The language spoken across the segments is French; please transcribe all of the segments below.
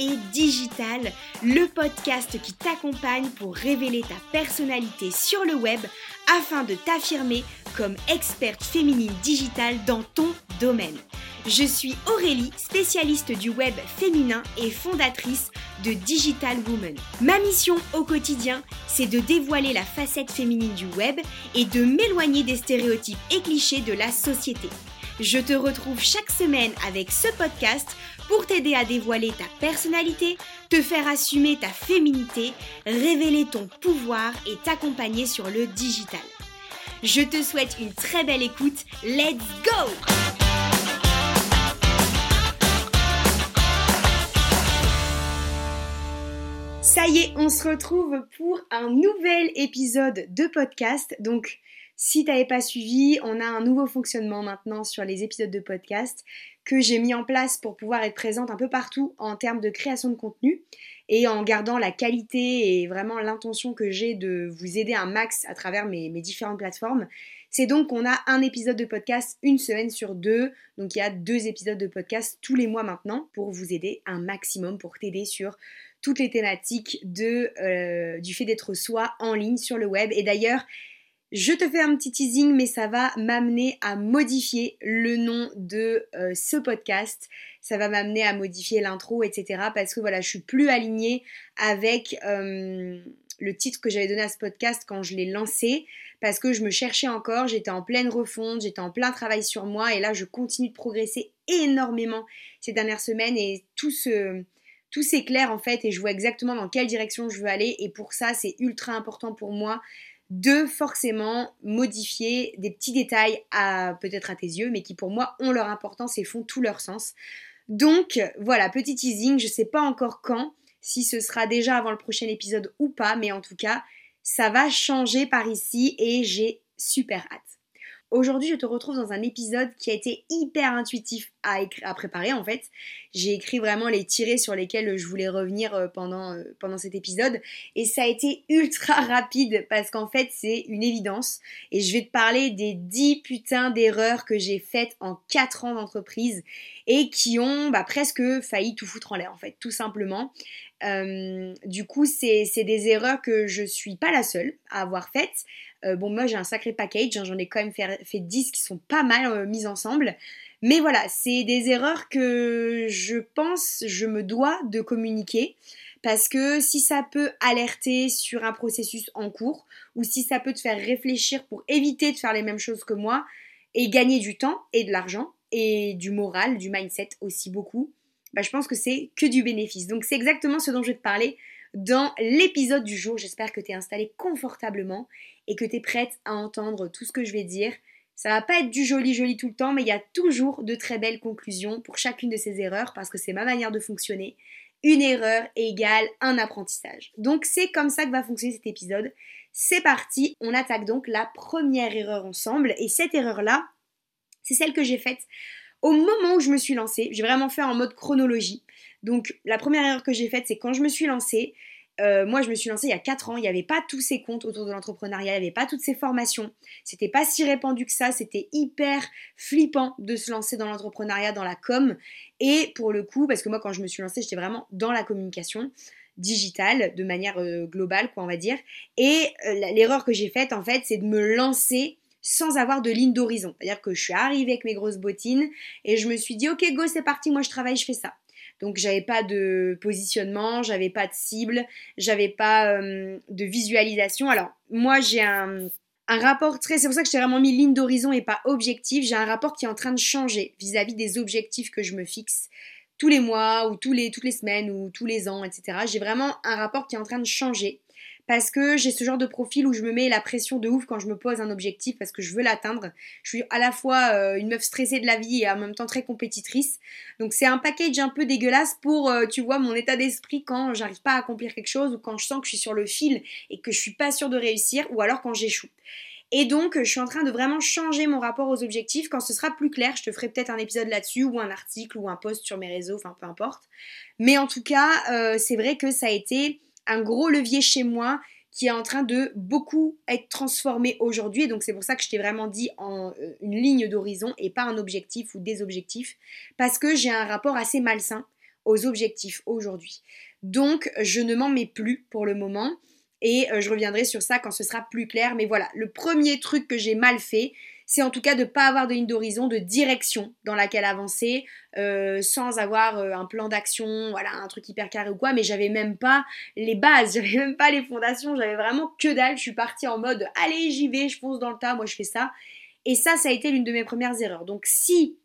et Digital, le podcast qui t'accompagne pour révéler ta personnalité sur le web afin de t'affirmer comme experte féminine digitale dans ton domaine. Je suis Aurélie, spécialiste du web féminin et fondatrice de Digital Woman. Ma mission au quotidien, c'est de dévoiler la facette féminine du web et de m'éloigner des stéréotypes et clichés de la société. Je te retrouve chaque semaine avec ce podcast pour t'aider à dévoiler ta personnalité, te faire assumer ta féminité, révéler ton pouvoir et t'accompagner sur le digital. Je te souhaite une très belle écoute. Let's go! Ça y est, on se retrouve pour un nouvel épisode de podcast. Donc, si tu n'avais pas suivi, on a un nouveau fonctionnement maintenant sur les épisodes de podcast que j'ai mis en place pour pouvoir être présente un peu partout en termes de création de contenu et en gardant la qualité et vraiment l'intention que j'ai de vous aider un max à travers mes, différentes plateformes. C'est donc qu'on a un épisode de podcast une semaine sur deux. Donc il y a deux épisodes de podcast tous les mois maintenant pour vous aider un maximum, pour t'aider sur toutes les thématiques de, euh, du fait d'être soi en ligne sur le web. Et d'ailleurs, je te fais un petit teasing, mais ça va m'amener à modifier le nom de euh, ce podcast. Ça va m'amener à modifier l'intro, etc. Parce que voilà, je suis plus alignée avec euh, le titre que j'avais donné à ce podcast quand je l'ai lancé. Parce que je me cherchais encore, j'étais en pleine refonte, j'étais en plein travail sur moi. Et là, je continue de progresser énormément ces dernières semaines. Et tout s'éclaire en fait et je vois exactement dans quelle direction je veux aller et pour ça c'est ultra important pour moi de forcément modifier des petits détails à peut-être à tes yeux, mais qui pour moi ont leur importance et font tout leur sens. Donc voilà, petit teasing, je sais pas encore quand, si ce sera déjà avant le prochain épisode ou pas, mais en tout cas, ça va changer par ici et j'ai super hâte. Aujourd'hui, je te retrouve dans un épisode qui a été hyper intuitif à, préparer en fait. J'ai écrit vraiment les tirés sur lesquels je voulais revenir euh, pendant, euh, pendant cet épisode et ça a été ultra rapide parce qu'en fait c'est une évidence et je vais te parler des 10 putains d'erreurs que j'ai faites en 4 ans d'entreprise et qui ont bah, presque failli tout foutre en l'air en fait, tout simplement. Euh, du coup, c'est des erreurs que je suis pas la seule à avoir faites. Euh, bon, moi j'ai un sacré package, hein, j'en ai quand même fait, fait 10 qui sont pas mal euh, mis ensemble. Mais voilà, c'est des erreurs que je pense je me dois de communiquer parce que si ça peut alerter sur un processus en cours ou si ça peut te faire réfléchir pour éviter de faire les mêmes choses que moi et gagner du temps et de l'argent et du moral, du mindset aussi beaucoup, bah, je pense que c'est que du bénéfice. Donc c'est exactement ce dont je vais te parler dans l'épisode du jour. J'espère que tu es installé confortablement et que tu es prête à entendre tout ce que je vais dire. Ça va pas être du joli joli tout le temps, mais il y a toujours de très belles conclusions pour chacune de ces erreurs parce que c'est ma manière de fonctionner. Une erreur égale un apprentissage. Donc c'est comme ça que va fonctionner cet épisode. C'est parti, on attaque donc la première erreur ensemble et cette erreur-là, c'est celle que j'ai faite au moment où je me suis lancée. J'ai vraiment fait en mode chronologie. Donc la première erreur que j'ai faite, c'est quand je me suis lancée, euh, moi, je me suis lancée il y a 4 ans. Il n'y avait pas tous ces comptes autour de l'entrepreneuriat, il n'y avait pas toutes ces formations. C'était pas si répandu que ça. C'était hyper flippant de se lancer dans l'entrepreneuriat, dans la com. Et pour le coup, parce que moi, quand je me suis lancée, j'étais vraiment dans la communication digitale de manière euh, globale, quoi, on va dire. Et euh, l'erreur que j'ai faite, en fait, c'est de me lancer sans avoir de ligne d'horizon. C'est-à-dire que je suis arrivée avec mes grosses bottines et je me suis dit, ok, go, c'est parti, moi je travaille, je fais ça. Donc j'avais pas de positionnement, j'avais pas de cible, j'avais pas euh, de visualisation. Alors moi j'ai un, rapport très... C'est pour ça que je t'ai vraiment mis ligne d'horizon et pas objectif. J'ai un rapport qui est en train de changer vis-à-vis des objectifs que je me fixe tous les mois ou tous les, toutes les semaines ou tous les ans, etc. J'ai vraiment un rapport qui est en train de changer parce que j'ai ce genre de profil où je me mets la pression de ouf quand je me pose un objectif parce que je veux l'atteindre. Je suis à la fois euh, une meuf stressée de la vie et en même temps très compétitrice. Donc c'est un package un peu dégueulasse pour, euh, tu vois, mon état d'esprit quand j'arrive pas à accomplir quelque chose ou quand je sens que je suis sur le fil et que je suis pas sûre de réussir ou alors quand j'échoue. Et donc, je suis en train de vraiment changer mon rapport aux objectifs. Quand ce sera plus clair, je te ferai peut-être un épisode là-dessus, ou un article, ou un post sur mes réseaux, enfin peu importe. Mais en tout cas, euh, c'est vrai que ça a été un gros levier chez moi qui est en train de beaucoup être transformé aujourd'hui. Donc c'est pour ça que je t'ai vraiment dit en euh, une ligne d'horizon et pas un objectif ou des objectifs. Parce que j'ai un rapport assez malsain aux objectifs aujourd'hui. Donc, je ne m'en mets plus pour le moment. Et euh, je reviendrai sur ça quand ce sera plus clair. Mais voilà, le premier truc que j'ai mal fait, c'est en tout cas de ne pas avoir de ligne d'horizon, de direction dans laquelle avancer, euh, sans avoir euh, un plan d'action, voilà, un truc hyper carré ou quoi, mais j'avais même pas les bases, j'avais même pas les fondations, j'avais vraiment que dalle, je suis partie en mode allez j'y vais, je fonce dans le tas, moi je fais ça. Et ça, ça a été l'une de mes premières erreurs. Donc si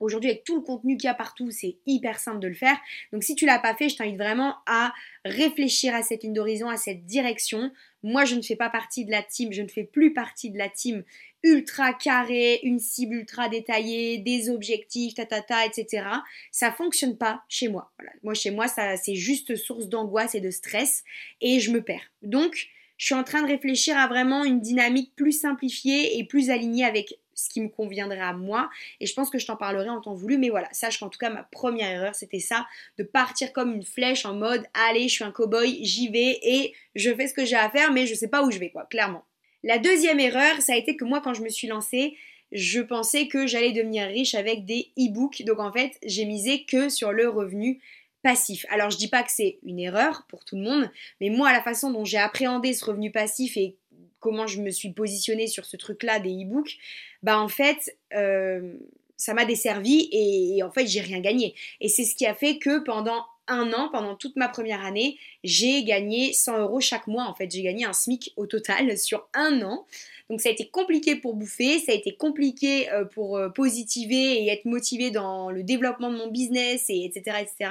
Aujourd'hui, avec tout le contenu qu'il y a partout, c'est hyper simple de le faire. Donc si tu l'as pas fait, je t'invite vraiment à réfléchir à cette ligne d'horizon, à cette direction. Moi, je ne fais pas partie de la team, je ne fais plus partie de la team ultra carré, une cible ultra détaillée, des objectifs, ta ta ta, etc. Ça fonctionne pas chez moi. Moi, chez moi, ça c'est juste source d'angoisse et de stress et je me perds. Donc, je suis en train de réfléchir à vraiment une dynamique plus simplifiée et plus alignée avec ce qui me conviendrait à moi. Et je pense que je t'en parlerai en temps voulu. Mais voilà, sache qu'en tout cas, ma première erreur, c'était ça, de partir comme une flèche en mode, allez, je suis un cow-boy, j'y vais et je fais ce que j'ai à faire, mais je sais pas où je vais, quoi, clairement. La deuxième erreur, ça a été que moi, quand je me suis lancée, je pensais que j'allais devenir riche avec des e-books. Donc en fait, j'ai misé que sur le revenu passif. Alors je dis pas que c'est une erreur pour tout le monde, mais moi la façon dont j'ai appréhendé ce revenu passif et comment je me suis positionnée sur ce truc-là des e-books, bah en fait, euh, ça m'a desservi et, en fait, j'ai rien gagné. Et c'est ce qui a fait que pendant un an, pendant toute ma première année, j'ai gagné 100 euros chaque mois. En fait, j'ai gagné un SMIC au total sur un an. Donc ça a été compliqué pour bouffer, ça a été compliqué euh, pour euh, positiver et être motivé dans le développement de mon business et etc etc.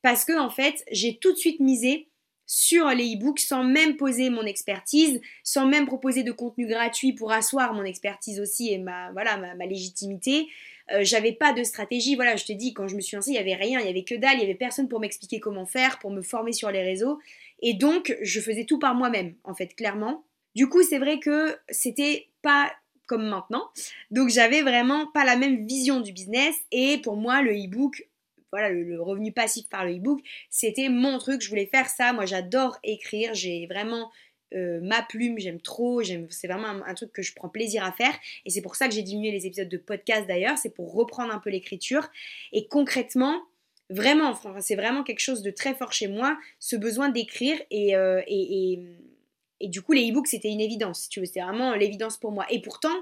Parce que en fait, j'ai tout de suite misé sur les e-books sans même poser mon expertise, sans même proposer de contenu gratuit pour asseoir mon expertise aussi et ma, voilà, ma, légitimité. Euh, j'avais pas de stratégie, voilà, je te dis, quand je me suis lancée, il y avait rien, il y avait que dalle, il y avait personne pour m'expliquer comment faire, pour me former sur les réseaux. Et donc, je faisais tout par moi-même, en fait, clairement. Du coup, c'est vrai que c'était pas comme maintenant. Donc, j'avais vraiment pas la même vision du business. Et pour moi, le e-book, voilà, le, revenu passif par le e-book, c'était mon truc, je voulais faire ça. Moi, j'adore écrire, j'ai vraiment euh, ma plume, j'aime trop, c'est vraiment un, truc que je prends plaisir à faire. Et c'est pour ça que j'ai diminué les épisodes de podcast d'ailleurs, c'est pour reprendre un peu l'écriture. Et concrètement, vraiment, c'est vraiment quelque chose de très fort chez moi, ce besoin d'écrire. Et, euh, et, et, du coup, les e-books, c'était une évidence, si tu veux, c'était vraiment l'évidence pour moi. Et pourtant,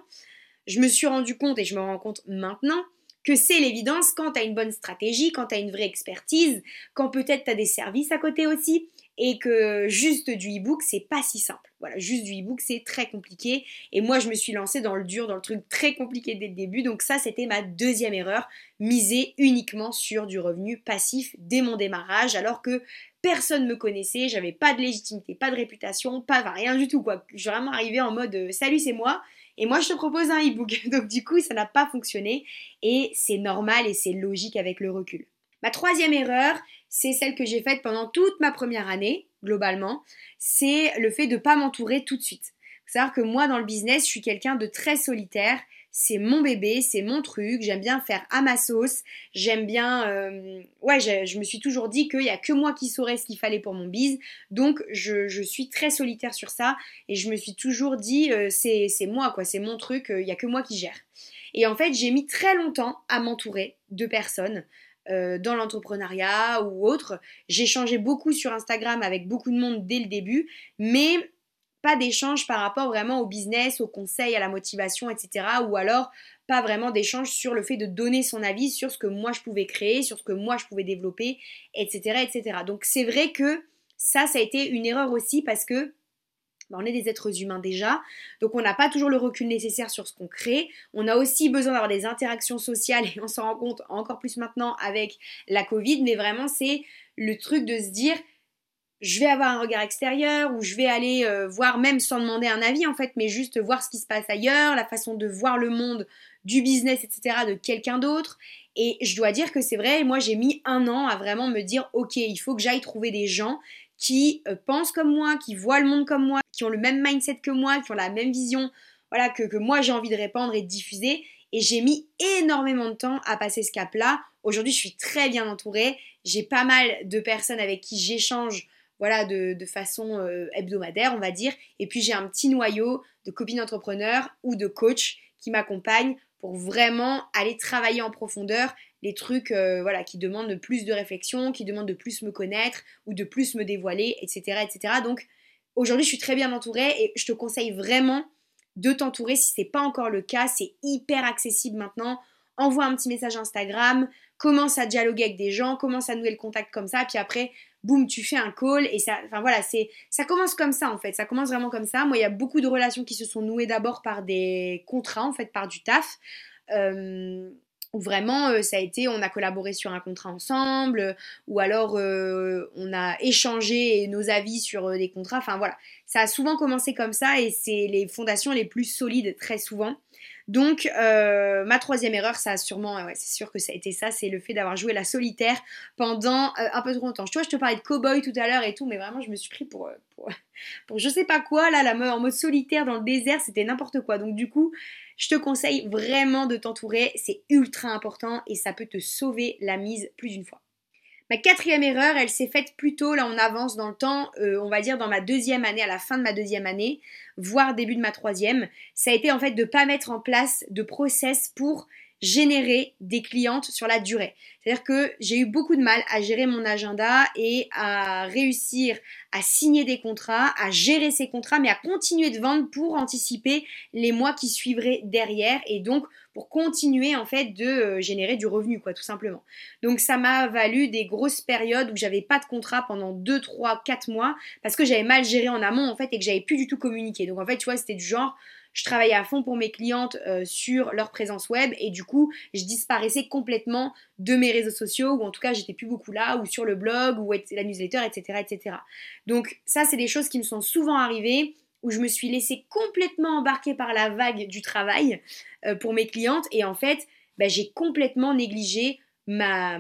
je me suis rendu compte, et je me rends compte maintenant, que c'est l'évidence quand tu as une bonne stratégie, quand tu as une vraie expertise, quand peut-être tu as des services à côté aussi, et que juste du e-book, c'est pas si simple. Voilà, juste du e-book, c'est très compliqué. Et moi, je me suis lancée dans le dur, dans le truc très compliqué dès le début. Donc ça, c'était ma deuxième erreur, miser uniquement sur du revenu passif dès mon démarrage, alors que personne me connaissait, j'avais pas de légitimité, pas de réputation, pas rien du tout. Je suis vraiment arrivée en mode euh, salut, c'est moi. Et moi, je te propose un e-book. Donc, du coup, ça n'a pas fonctionné. Et c'est normal et c'est logique avec le recul. Ma troisième erreur, c'est celle que j'ai faite pendant toute ma première année, globalement. C'est le fait de ne pas m'entourer tout de suite. Savoir que moi, dans le business, je suis quelqu'un de très solitaire c'est mon bébé, c'est mon truc, j'aime bien faire à ma sauce, j'aime bien... Euh, ouais, je, me suis toujours dit qu'il n'y a que moi qui saurais ce qu'il fallait pour mon bise, donc je, suis très solitaire sur ça, et je me suis toujours dit, euh, c'est moi, quoi, c'est mon truc, il n'y a que moi qui gère. Et en fait, j'ai mis très longtemps à m'entourer de personnes. Dans l'entrepreneuriat ou autre. J'ai changé beaucoup sur Instagram avec beaucoup de monde dès le début, mais pas d'échange par rapport vraiment au business, au conseil, à la motivation, etc. Ou alors pas vraiment d'échange sur le fait de donner son avis sur ce que moi je pouvais créer, sur ce que moi je pouvais développer, etc. etc. Donc c'est vrai que ça, ça a été une erreur aussi parce que bah, on est des êtres humains déjà, donc on n'a pas toujours le recul nécessaire sur ce qu'on crée. On a aussi besoin d'avoir des interactions sociales et on s'en rend compte encore plus maintenant avec la Covid, mais vraiment c'est le truc de se dire je vais avoir un regard extérieur ou je vais aller euh, voir même sans demander un avis en fait, mais juste voir ce qui se passe ailleurs, la façon de voir le monde, du business, etc. de quelqu'un d'autre. Et je dois dire que c'est vrai, moi j'ai mis un an à vraiment me dire ok, il faut que j'aille trouver des gens qui euh, pensent comme moi, qui voient le monde comme moi, qui ont le même mindset que moi, qui ont la même vision voilà, que, moi j'ai envie de répandre et de diffuser. Et j'ai mis énormément de temps à passer ce cap-là. Aujourd'hui, je suis très bien entourée. J'ai pas mal de personnes avec qui j'échange voilà, de, façon euh, hebdomadaire, on va dire. Et puis j'ai un petit noyau de copines entrepreneurs ou de coachs qui m'accompagnent pour vraiment aller travailler en profondeur les trucs euh, voilà, qui demandent plus de réflexion, qui demandent de plus me connaître ou de plus me dévoiler, etc. etc. Donc aujourd'hui, je suis très bien entourée et je te conseille vraiment de t'entourer si c'est pas encore le cas. C'est hyper accessible maintenant. Envoie un petit message Instagram, commence à dialoguer avec des gens, commence à nouer le contact comme ça, puis après, boum, tu fais un call et ça, enfin voilà, c'est, ça commence comme ça en fait, ça commence vraiment comme ça. Moi, il y a beaucoup de relations qui se sont nouées d'abord par des contrats en fait, par du taf. Euh, où vraiment euh, ça a été on a collaboré sur un contrat ensemble ou alors euh, on a échangé nos avis sur euh, des contrats. Enfin voilà. Ça a souvent commencé comme ça et c'est les fondations les plus solides très souvent. Donc ma troisième erreur ça a sûrement ouais, c'est sûr que ça a été ça c'est le fait d'avoir joué la solitaire pendant un peu trop longtemps. Tu vois je te parlais de cowboy tout à l'heure et tout mais vraiment je me suis pris pour, pour, pour je sais pas quoi. Là la en mode solitaire dans le désert c'était n'importe quoi. Donc du coup je te conseille vraiment de t'entourer, c'est ultra important et ça peut te sauver la mise plus d'une fois. Ma quatrième erreur, elle s'est faite plutôt, là on avance dans le temps, euh, on va dire dans ma deuxième année, à la fin de ma deuxième année, voire début de ma troisième, ça a été en fait de ne pas mettre en place de process pour générer des clientes sur la durée. C'est-à-dire que j'ai eu beaucoup de mal à gérer mon agenda et à réussir à signer des contrats, à gérer ces contrats, mais à continuer de vendre pour anticiper les mois qui suivraient derrière et donc pour continuer en fait de euh, générer du revenu quoi tout simplement. Donc ça m'a valu des grosses périodes où j'avais pas de contrat pendant 2 3 4 mois parce que j'avais mal géré en amont en fait et que j'avais plus du tout communiqué. Donc en fait, tu vois, c'était du genre je travaillais à fond pour mes clientes euh, sur leur présence web et du coup, je disparaissais complètement de mes réseaux sociaux ou en tout cas, j'étais plus beaucoup là ou sur le blog ou la newsletter, etc., etc. Donc ça, c'est des choses qui me sont souvent arrivées où je me suis laissée complètement embarquer par la vague du travail euh, pour mes clientes et en fait, bah, j'ai complètement négligé ma,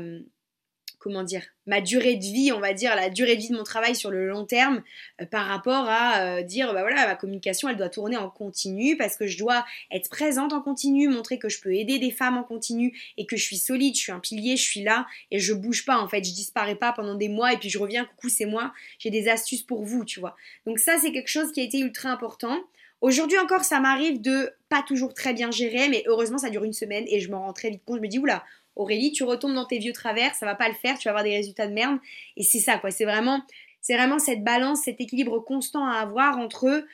comment dire, ma durée de vie, on va dire, la durée de vie de mon travail sur le long terme euh, par rapport à euh, dire, bah voilà, ma communication, elle doit tourner en continu parce que je dois être présente en continu, montrer que je peux aider des femmes en continu et que je suis solide, je suis un pilier, je suis là et je bouge pas en fait, je disparais pas pendant des mois et puis je reviens, coucou, c'est moi, j'ai des astuces pour vous, tu vois. Donc ça, c'est quelque chose qui a été ultra important. Aujourd'hui encore, ça m'arrive de pas toujours très bien gérer, mais heureusement, ça dure une semaine et je m'en rends très vite compte. Je me dis, oula, Aurélie, tu retombes dans tes vieux travers, ça va pas le faire, tu vas avoir des résultats de merde. Et c'est ça, quoi. C'est vraiment, c'est vraiment cette balance, cet équilibre constant à avoir entre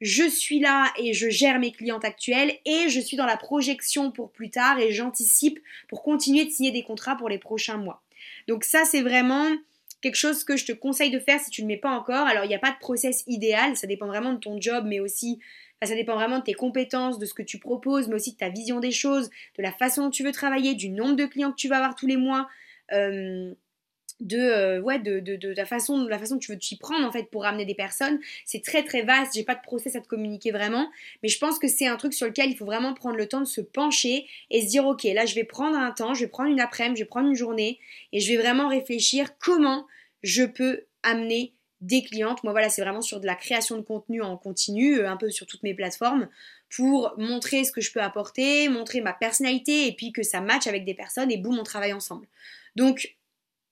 je suis là et je gère mes clientes actuelles et je suis dans la projection pour plus tard et j'anticipe pour continuer de signer des contrats pour les prochains mois. Donc ça, c'est vraiment quelque chose que je te conseille de faire si tu ne le mets pas encore. Alors, il n'y a pas de process idéal, ça dépend vraiment de ton job, mais aussi ça dépend vraiment de tes compétences, de ce que tu proposes, mais aussi de ta vision des choses, de la façon dont tu veux travailler, du nombre de clients que tu vas avoir tous les mois. Euh, de, euh, ouais, de, la façon, de la façon que tu veux t'y prendre en fait pour ramener des personnes. C'est très très vaste, j'ai pas de process à te communiquer vraiment, mais je pense que c'est un truc sur lequel il faut vraiment prendre le temps de se pencher et se dire ok, là je vais prendre un temps, je vais prendre une après-midi, je vais prendre une journée et je vais vraiment réfléchir comment je peux amener des clientes. Moi, voilà, c'est vraiment sur de la création de contenu en continu, euh, un peu sur toutes mes plateformes, pour montrer ce que je peux apporter, montrer ma personnalité et puis que ça matche avec des personnes et boum, on travaille ensemble. Donc,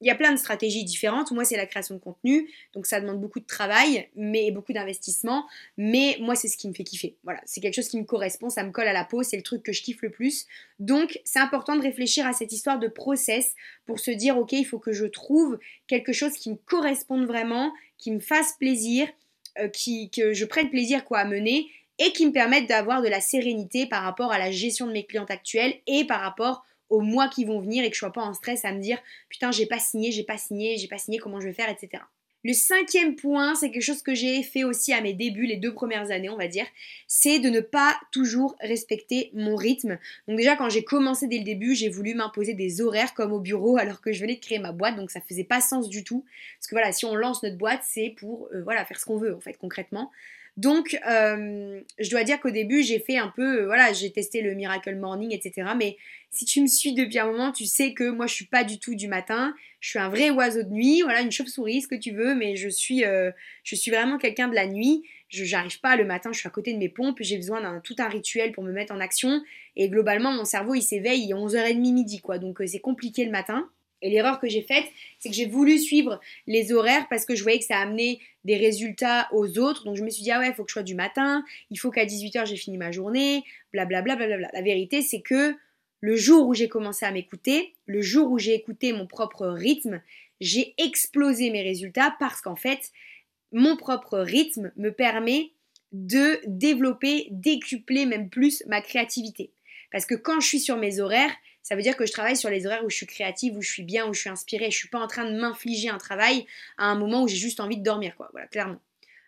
il y a plein de stratégies différentes. Moi, c'est la création de contenu, donc ça demande beaucoup de travail, mais beaucoup d'investissement. Mais moi, c'est ce qui me fait kiffer. Voilà, c'est quelque chose qui me correspond, ça me colle à la peau, c'est le truc que je kiffe le plus. Donc, c'est important de réfléchir à cette histoire de process pour se dire, ok, il faut que je trouve quelque chose qui me corresponde vraiment, qui me fasse plaisir, euh, qui, que je prenne plaisir à mener et qui me permette d'avoir de la sérénité par rapport à la gestion de mes clientes actuelles et par rapport aux mois qui vont venir et que je sois pas en stress à me dire putain j'ai pas signé, j'ai pas signé, j'ai pas signé, comment je vais faire, etc. Le cinquième point, c'est quelque chose que j'ai fait aussi à mes débuts, les deux premières années, on va dire, c'est de ne pas toujours respecter mon rythme. Donc déjà, quand j'ai commencé dès le début, j'ai voulu m'imposer des horaires comme au bureau alors que je venais de créer ma boîte, donc ça faisait pas sens du tout. Parce que voilà, si on lance notre boîte, c'est pour euh, voilà faire ce qu'on veut en fait concrètement. Donc, euh, je dois dire qu'au début, j'ai fait un peu, euh, voilà, j'ai testé le Miracle Morning, etc. Mais si tu me suis depuis un moment, tu sais que moi, je suis pas du tout du matin. Je suis un vrai oiseau de nuit, voilà, une chauve-souris, ce que tu veux, mais je suis, euh, je suis vraiment quelqu'un de la nuit. Je n'arrive pas le matin, je suis à côté de mes pompes, j'ai besoin d'un tout un rituel pour me mettre en action. Et globalement, mon cerveau, il s'éveille, il est 11h30 midi, quoi. Donc, c'est compliqué le matin. Et l'erreur que j'ai faite, c'est que j'ai voulu suivre les horaires parce que je voyais que ça amenait des résultats aux autres. Donc je me suis dit, ah ouais, il faut que je sois du matin, il faut qu'à 18h j'ai fini ma journée, blablabla. Bla, bla, bla, La vérité, c'est que le jour où j'ai commencé à m'écouter, le jour où j'ai écouté mon propre rythme, j'ai explosé mes résultats parce qu'en fait, mon propre rythme me permet de développer, décupler même plus ma créativité. Parce que quand je suis sur mes horaires, ça veut dire que je travaille sur les horaires où je suis créative, où je suis bien, où je suis inspirée. Je suis pas en train de m'infliger un travail à un moment où j'ai juste envie de dormir, quoi. Voilà, clairement.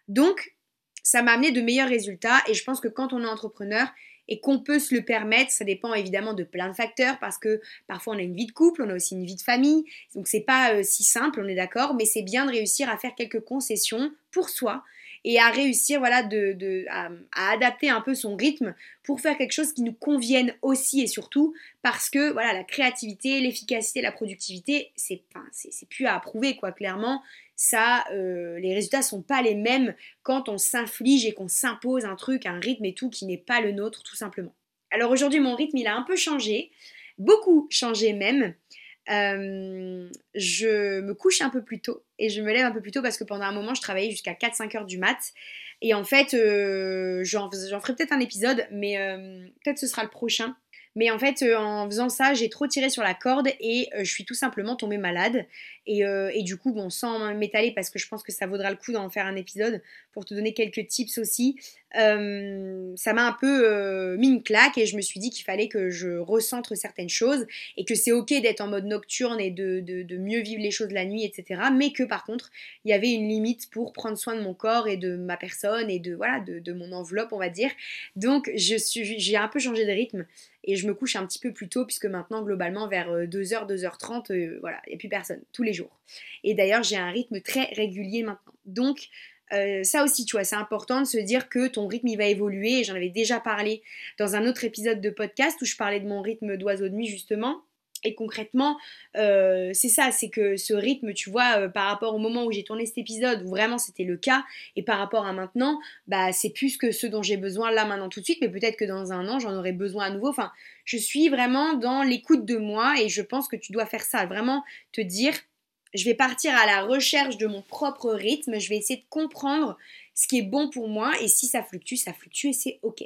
Donc, ça m'a amené de meilleurs résultats et je pense que quand on est entrepreneur, et qu'on peut se le permettre. Ça dépend évidemment de plein de facteurs parce que parfois on a une vie de couple, on a aussi une vie de famille. Donc c'est pas euh, si simple, on est d'accord, mais c'est bien de réussir à faire quelques concessions pour soi et à réussir voilà à, adapter un peu son rythme pour faire quelque chose qui nous convienne aussi et surtout parce que voilà la créativité, l'efficacité, la productivité, c'est c'est plus à approuver quoi clairement ça, euh, les résultats sont pas les mêmes quand on s'inflige et qu'on s'impose un truc, un rythme et tout qui n'est pas le nôtre tout simplement. Alors aujourd'hui mon rythme il a un peu changé, beaucoup changé même. Euh, je me couche un peu plus tôt et je me lève un peu plus tôt parce que pendant un moment je travaillais jusqu'à 4-5 heures du mat. Et en fait euh, j'en ferai peut-être un épisode mais peut-être ce sera le prochain mais en fait, euh, en faisant ça, j'ai trop tiré sur la corde et euh, je suis tout simplement tombée malade. Euh, et, du coup, bon, sans m'étaler, parce que je pense que ça vaudra le coup d'en faire un épisode pour te donner quelques tips aussi, ça m'a un peu mis une claque et je me suis dit qu'il fallait que je recentre certaines choses et que c'est ok d'être en mode nocturne et de, de, mieux vivre les choses la nuit, etc. Mais que par contre, il y avait une limite pour prendre soin de mon corps et de ma personne et de, voilà, de, de mon enveloppe, on va dire. Donc, j'ai un peu changé de rythme et je me couche un petit peu plus tôt puisque maintenant globalement vers 2h, euh, 2h30, euh, voilà, il n'y a plus personne, tous les jours. Et d'ailleurs j'ai un rythme très régulier maintenant. Donc euh, ça aussi, tu vois, c'est important de se dire que ton rythme va évoluer. J'en avais déjà parlé dans un autre épisode de podcast où je parlais de mon rythme d'oiseau de nuit justement. Et concrètement, euh, c'est ça, c'est que ce rythme, tu vois, euh, par rapport au moment où j'ai tourné cet épisode, où vraiment c'était le cas, et par rapport à maintenant, bah c'est plus que ce dont j'ai besoin là maintenant tout de suite, mais peut-être que dans un an j'en aurai besoin à nouveau. Enfin, je suis vraiment dans l'écoute de moi et je pense que tu dois faire ça, vraiment te dire, je vais partir à la recherche de mon propre rythme, je vais essayer de comprendre ce qui est bon pour moi, et si ça fluctue, ça fluctue et c'est ok.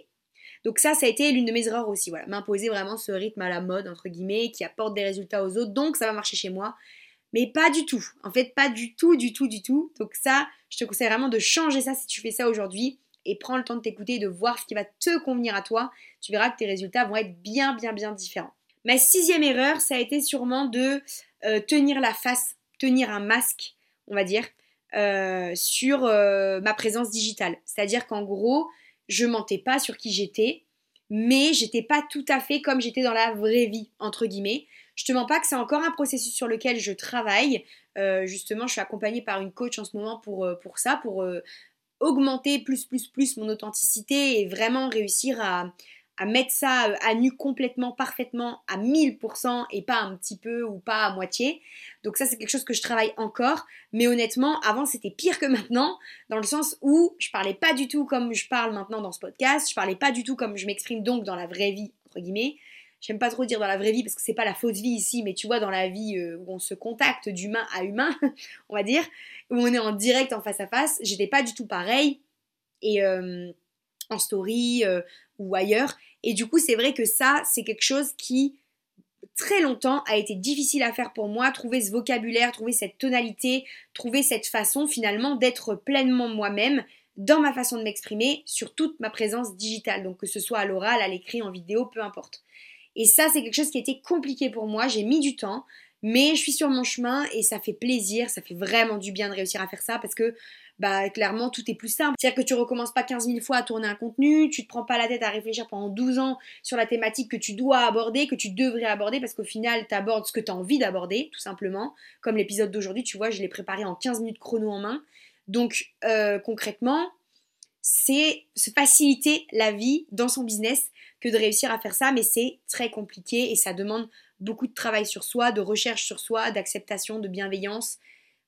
Donc ça, ça a été l'une de mes erreurs aussi, voilà, m'imposer vraiment ce rythme à la mode, entre guillemets, qui apporte des résultats aux autres, donc ça va marcher chez moi. Mais pas du tout, en fait pas du tout, du tout, du tout. Donc ça, je te conseille vraiment de changer ça si tu fais ça aujourd'hui et prends le temps de t'écouter et de voir ce qui va te convenir à toi. Tu verras que tes résultats vont être bien, bien, bien différents. Ma sixième erreur, ça a été sûrement de euh, tenir la face, tenir un masque, on va dire, euh, sur euh, ma présence digitale. C'est-à-dire qu'en gros, je mentais pas sur qui j'étais, mais j'étais pas tout à fait comme j'étais dans la vraie vie, entre guillemets. Je te mens pas que c'est encore un processus sur lequel je travaille. Euh, justement, je suis accompagnée par une coach en ce moment pour, euh, ça, pour euh, augmenter plus, plus, plus mon authenticité et vraiment réussir à, à mettre ça euh, à nu complètement, parfaitement, à 1000% et pas un petit peu ou pas à moitié. Donc ça, c'est quelque chose que je travaille encore. Mais honnêtement, avant, c'était pire que maintenant, dans le sens où je parlais pas du tout comme je parle maintenant dans ce podcast. Je parlais pas du tout comme je m'exprime donc dans la vraie vie, entre guillemets. J'aime pas trop dire dans la vraie vie parce que c'est pas la fausse vie ici, mais tu vois, dans la vie euh, où on se contacte d'humain à humain, on va dire, où on est en direct, en face à face, j'étais pas du tout pareil. Et euh, en story ou ailleurs. Et du coup, c'est vrai que ça, c'est quelque chose qui, très longtemps, a été difficile à faire pour moi, trouver ce vocabulaire, trouver cette tonalité, trouver cette façon finalement d'être pleinement moi-même dans ma façon de m'exprimer sur toute ma présence digitale, donc que ce soit à l'oral, à l'écrit, en vidéo, peu importe. Et ça, c'est quelque chose qui a été compliqué pour moi, j'ai mis du temps, mais je suis sur mon chemin et ça fait plaisir, ça fait vraiment du bien de réussir à faire ça parce que bah clairement tout est plus simple. C'est-à-dire que tu recommences pas 15 000 fois à tourner un contenu, tu te prends pas la tête à réfléchir pendant 12 ans sur la thématique que tu dois aborder, que tu devrais aborder parce qu'au final tu abordes ce que tu as envie d'aborder tout simplement. Comme l'épisode d'aujourd'hui, tu vois, je l'ai préparé en 15 minutes chrono en main. Donc euh, concrètement, c'est se faciliter la vie dans son business que de réussir à faire ça, mais c'est très compliqué et ça demande beaucoup de travail sur soi, de recherche sur soi, d'acceptation, de bienveillance,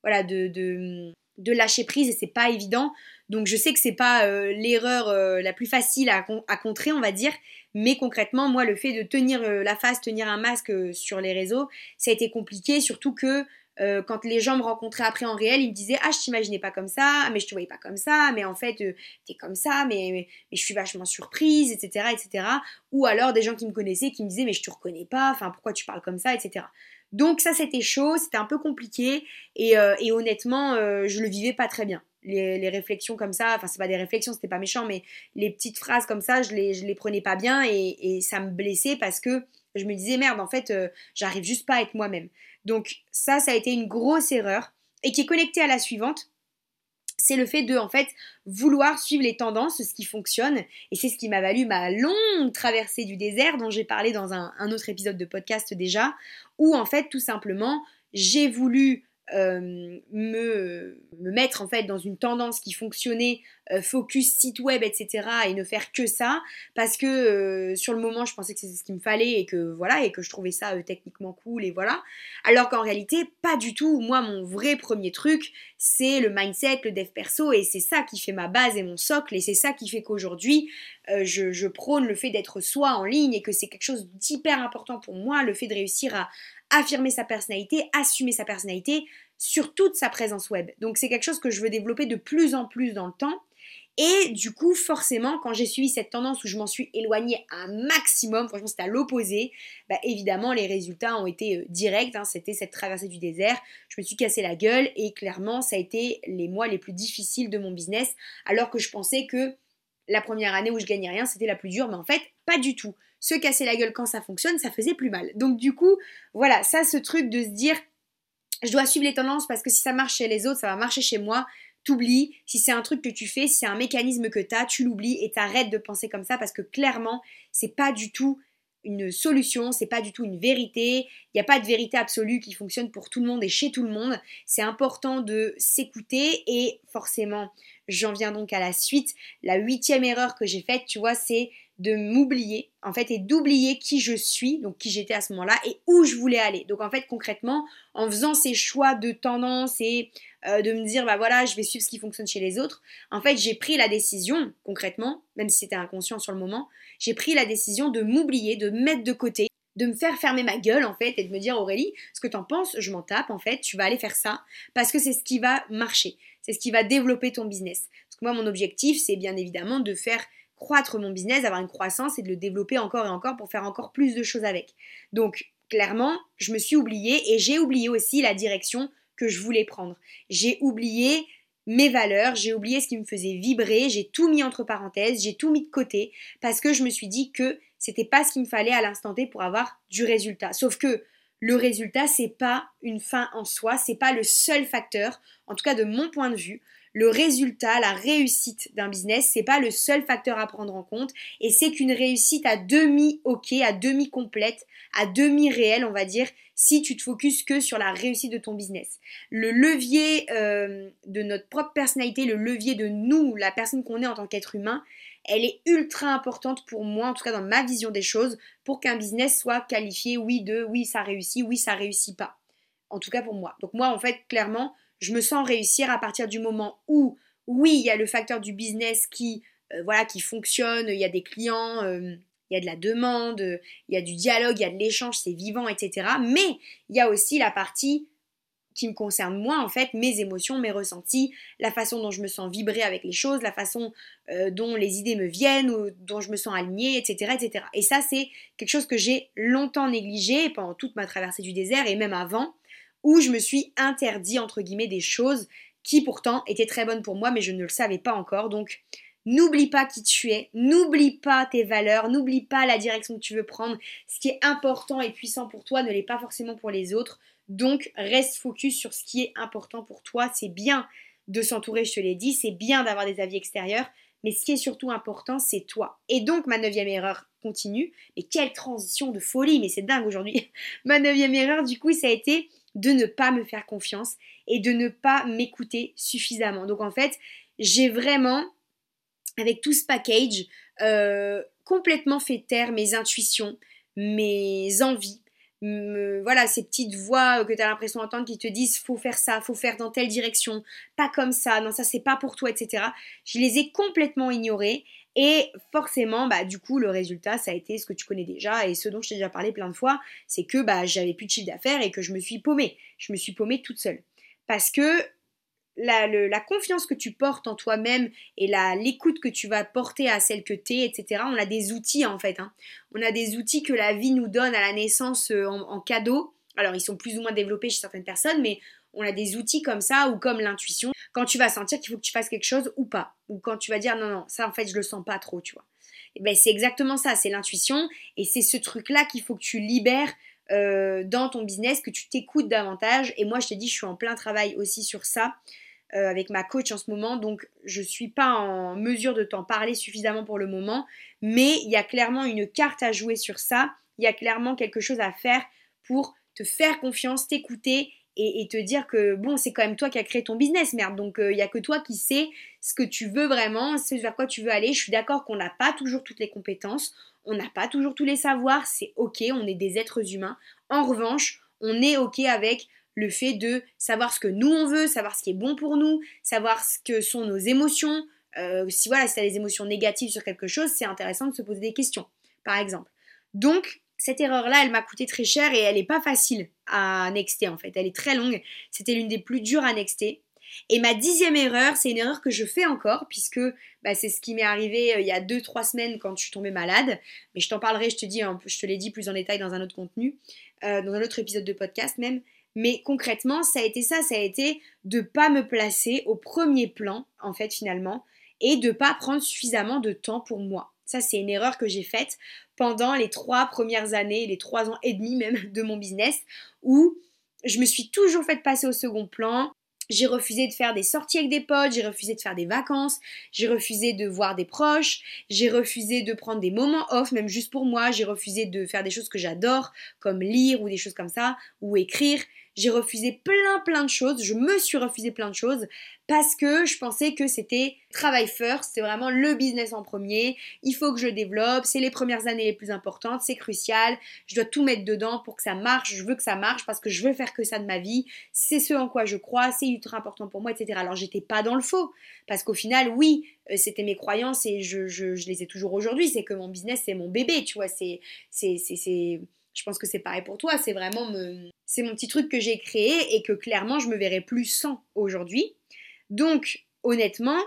voilà, de, de, lâcher prise et c'est pas évident. Donc je sais que c'est pas euh, l'erreur euh, la plus facile à, contrer, on va dire, mais concrètement, moi, le fait de tenir euh, la face, tenir un masque sur les réseaux, ça a été compliqué, surtout que quand les gens me rencontraient après en réel, ils me disaient Ah, je t'imaginais pas comme ça, mais je te voyais pas comme ça, mais en fait, t'es comme ça, mais, mais, je suis vachement surprise, etc., etc. Ou alors des gens qui me connaissaient qui me disaient Mais je te reconnais pas, enfin, pourquoi tu parles comme ça, etc. Donc ça c'était chaud, c'était un peu compliqué et, et honnêtement je le vivais pas très bien les, réflexions comme ça, enfin c'est pas des réflexions, c'était pas méchant, mais les petites phrases comme ça, je les, les prenais pas bien et, ça me blessait parce que je me disais merde, en fait, euh, j'arrive juste pas à être moi-même. Donc ça, ça a été une grosse erreur et qui est connectée à la suivante. C'est le fait de, vouloir suivre les tendances, ce qui fonctionne. Et c'est ce qui m'a valu ma longue traversée du désert, dont j'ai parlé dans un, un autre épisode de podcast déjà, où, en fait, tout simplement, j'ai voulu euh, me, me, mettre en fait dans une tendance qui fonctionnait, euh, focus site web, etc. et ne faire que ça parce que euh, sur le moment je pensais que c'était ce qu'il me fallait et que voilà et que je trouvais ça techniquement cool et voilà. Alors qu'en réalité pas du tout. Moi mon vrai premier truc c'est le mindset, le dev perso et c'est ça qui fait ma base et mon socle et c'est ça qui fait qu'aujourd'hui je prône le fait d'être soi en ligne et que c'est quelque chose d'hyper important pour moi, le fait de réussir à, affirmer sa personnalité, assumer sa personnalité sur toute sa présence web. Donc c'est quelque chose que je veux développer de plus en plus dans le temps. Et du coup, forcément, quand j'ai suivi cette tendance où je m'en suis éloignée un maximum, franchement c'était à l'opposé, bah, évidemment les résultats ont été euh, directs, hein. c'était cette traversée du désert, je me suis cassé la gueule et clairement ça a été les mois les plus difficiles de mon business, alors que je pensais que la première année où je gagnais rien c'était la plus dure, mais en fait pas du tout se casser la gueule quand ça fonctionne, ça faisait plus mal. Donc du coup, voilà, ça, ce truc de se dire, je dois suivre les tendances parce que si ça marche chez les autres, ça va marcher chez moi. T'oublies, si c'est un truc que tu fais, si c'est un mécanisme que tu as, tu l'oublies et t'arrêtes de penser comme ça parce que clairement, c'est pas du tout une solution, c'est pas du tout une vérité. Il n'y a pas de vérité absolue qui fonctionne pour tout le monde et chez tout le monde. C'est important de s'écouter et forcément, j'en viens donc à la suite. La huitième erreur que j'ai faite, tu vois, c'est de m'oublier en fait et d'oublier qui je suis, donc qui j'étais à ce moment-là et où je voulais aller. Donc en fait concrètement, en faisant ces choix de tendance et euh, de me dire bah voilà je vais suivre ce qui fonctionne chez les autres, en fait j'ai pris la décision concrètement, même si c'était inconscient sur le moment, j'ai pris la décision de m'oublier, de mettre de côté de me faire fermer ma gueule en fait et de me dire Aurélie, ce que t'en penses, je m'en tape en fait, tu vas aller faire ça parce que c'est ce qui va marcher, c'est ce qui va développer ton business. Parce que moi mon objectif c'est bien évidemment de faire croître mon business, avoir une croissance et de le développer encore et encore pour faire encore plus de choses avec. Donc clairement, je me suis oubliée et j'ai oublié aussi la direction que je voulais prendre. J'ai oublié mes valeurs, j'ai oublié ce qui me faisait vibrer, j'ai tout mis entre parenthèses, j'ai tout mis de côté parce que je me suis dit que c'était pas ce qu'il me fallait à l'instant T pour avoir du résultat. Sauf que le résultat, c'est pas une fin en soi, c'est pas le seul facteur, en tout cas de mon point de vue le résultat, la réussite d'un business, c'est pas le seul facteur à prendre en compte et c'est qu'une réussite à demi ok, à demi complète, à demi réelle, on va dire, si tu te focuses que sur la réussite de ton business. Le levier euh, de notre propre personnalité, le levier de nous, la personne qu'on est en tant qu'être humain, elle est ultra importante pour moi, en tout cas dans ma vision des choses, pour qu'un business soit qualifié oui de oui ça réussit, oui ça réussit pas. En tout cas pour moi. Donc moi en fait clairement je me sens réussir à partir du moment où, oui, il y a le facteur du business qui, euh, voilà, qui fonctionne, il y a des clients, euh, il y a de la demande, il y a du dialogue, il y a de l'échange, c'est vivant, etc. Mais il y a aussi la partie qui me concerne moi, en fait, mes émotions, mes ressentis, la façon dont je me sens vibrer avec les choses, la façon euh, dont les idées me viennent, ou dont je me sens alignée, etc. etc. Et ça, c'est quelque chose que j'ai longtemps négligé pendant toute ma traversée du désert et même avant, où je me suis interdit, entre guillemets, des choses qui pourtant étaient très bonnes pour moi, mais je ne le savais pas encore. Donc, n'oublie pas qui tu es, n'oublie pas tes valeurs, n'oublie pas la direction que tu veux prendre. Ce qui est important et puissant pour toi ne l'est pas forcément pour les autres. Donc, reste focus sur ce qui est important pour toi. C'est bien de s'entourer, je te l'ai dit, c'est bien d'avoir des avis extérieurs, mais ce qui est surtout important, c'est toi. Et donc, ma neuvième erreur continue. Mais quelle transition de folie, mais c'est dingue aujourd'hui. ma neuvième erreur, du coup, ça a été de ne pas me faire confiance et de ne pas m'écouter suffisamment. Donc en fait, j'ai vraiment, avec tout ce package, euh, complètement fait taire mes intuitions, mes envies, voilà, ces petites voix que tu as l'impression d'entendre qui te disent faut faire ça, faut faire dans telle direction, pas comme ça, non ça c'est pas pour toi, etc. Je les ai complètement ignorées. Et forcément, bah, du coup, le résultat, ça a été ce que tu connais déjà et ce dont je t'ai déjà parlé plein de fois, c'est que bah, j'avais plus de chiffre d'affaires et que je me suis paumée. Je me suis paumée toute seule. Parce que la, confiance que tu portes en toi-même et l'écoute que tu vas porter à celle que tu es, etc., on a des outils en fait. Hein. On a des outils que la vie nous donne à la naissance euh, en, cadeau. Alors, ils sont plus ou moins développés chez certaines personnes, mais on a des outils comme ça ou comme l'intuition. Quand tu vas sentir qu'il faut que tu fasses quelque chose ou pas. Ou quand tu vas dire non, non, ça en fait, je le sens pas trop, tu vois. Eh ben, c'est exactement ça, c'est l'intuition. Et c'est ce truc-là qu'il faut que tu libères euh, dans ton business, que tu t'écoutes davantage. Et moi, je te dis, je suis en plein travail aussi sur ça. Euh, avec ma coach en ce moment, donc je ne suis pas en mesure de t'en parler suffisamment pour le moment, mais il y a clairement une carte à jouer sur ça, il y a clairement quelque chose à faire pour te faire confiance, t'écouter et, te dire que bon, c'est quand même toi qui as créé ton business, merde, donc euh, il n'y a que toi qui sais ce que tu veux vraiment, ce vers quoi tu veux aller. Je suis d'accord qu'on n'a pas toujours toutes les compétences, on n'a pas toujours tous les savoirs, c'est ok, on est des êtres humains. En revanche, on est ok avec le fait de savoir ce que nous on veut, savoir ce qui est bon pour nous, savoir ce que sont nos émotions. Euh, si voilà, si tu as des émotions négatives sur quelque chose, c'est intéressant de se poser des questions, par exemple. Donc, cette erreur-là, elle m'a coûté très cher et elle n'est pas facile à nexter en fait. Elle est très longue. C'était l'une des plus dures à nexter. Et ma dixième erreur, c'est une erreur que je fais encore, puisque bah, c'est ce qui m'est arrivé euh, il y a 2-3 semaines quand je suis tombée malade. Mais je t'en parlerai, je te dis, je te l'ai dit plus en détail dans un autre contenu, euh, dans un autre épisode de podcast même. Mais concrètement, ça a été ça, ça a été de pas me placer au premier plan, en fait, finalement, et de pas prendre suffisamment de temps pour moi. Ça, c'est une erreur que j'ai faite pendant les trois premières années, les trois ans et demi même de mon business, où je me suis toujours fait passer au second plan. J'ai refusé de faire des sorties avec des potes, j'ai refusé de faire des vacances, j'ai refusé de voir des proches, j'ai refusé de prendre des moments off, même juste pour moi, j'ai refusé de faire des choses que j'adore, comme lire ou des choses comme ça, ou écrire. J'ai refusé plein plein de choses, je me suis refusé plein de choses parce que je pensais que c'était travail first, c'est vraiment le business en premier, il faut que je développe, c'est les premières années les plus importantes, c'est crucial, je dois tout mettre dedans pour que ça marche, je veux que ça marche parce que je veux faire que ça de ma vie, c'est ce en quoi je crois, c'est ultra important pour moi, etc. Alors j'étais pas dans le faux, parce qu'au final, oui, euh, c'était mes croyances et je, les ai toujours aujourd'hui, c'est que mon business c'est mon bébé, tu vois, c'est, c'est je pense que c'est pareil pour toi, c'est vraiment c'est mon petit truc que j'ai créé et que clairement je me verrais plus sans aujourd'hui. Donc honnêtement,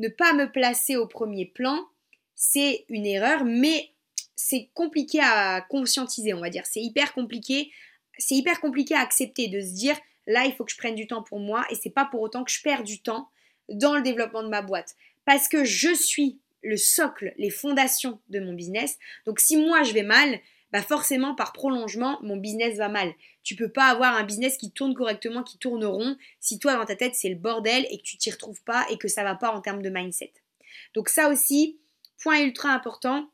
ne pas me placer au premier plan, c'est une erreur, mais c'est compliqué à conscientiser, on va dire. C'est hyper compliqué, c'est hyper compliqué à accepter de se dire là, il faut que je prenne du temps pour moi et c'est pas pour autant que je perds du temps dans le développement de ma boîte parce que je suis le socle, les fondations de mon business. Donc si moi je vais mal, bah forcément par prolongement, mon business va mal. Tu peux pas avoir un business qui tourne correctement, qui tourne rond, si toi dans ta tête c'est le bordel et que tu t'y retrouves pas et que ça va pas en termes de mindset. Donc ça aussi, point ultra important,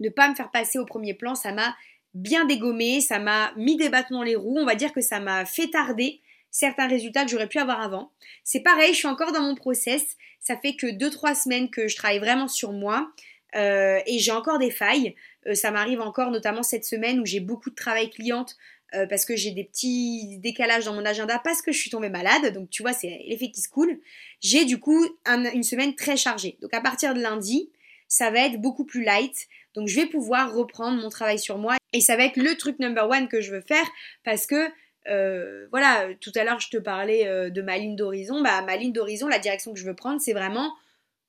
ne pas me faire passer au premier plan, ça m'a bien dégommé, ça m'a mis des bâtons dans les roues, on va dire que ça m'a fait tarder certains résultats que j'aurais pu avoir avant. C'est pareil, je suis encore dans mon process, ça fait que 2-3 semaines que je travaille vraiment sur moi. Euh, et j'ai encore des failles. Euh, ça m'arrive encore, notamment cette semaine où j'ai beaucoup de travail cliente euh, parce que j'ai des petits décalages dans mon agenda parce que je suis tombée malade. Donc tu vois, c'est l'effet qui se coule. J'ai du coup une semaine très chargée. Donc à partir de lundi, ça va être beaucoup plus light. Donc je vais pouvoir reprendre mon travail sur moi. Et ça va être le truc number one que je veux faire parce que voilà, tout à l'heure je te parlais de ma ligne d'horizon. Bah, ma ligne d'horizon, la direction que je veux prendre, c'est vraiment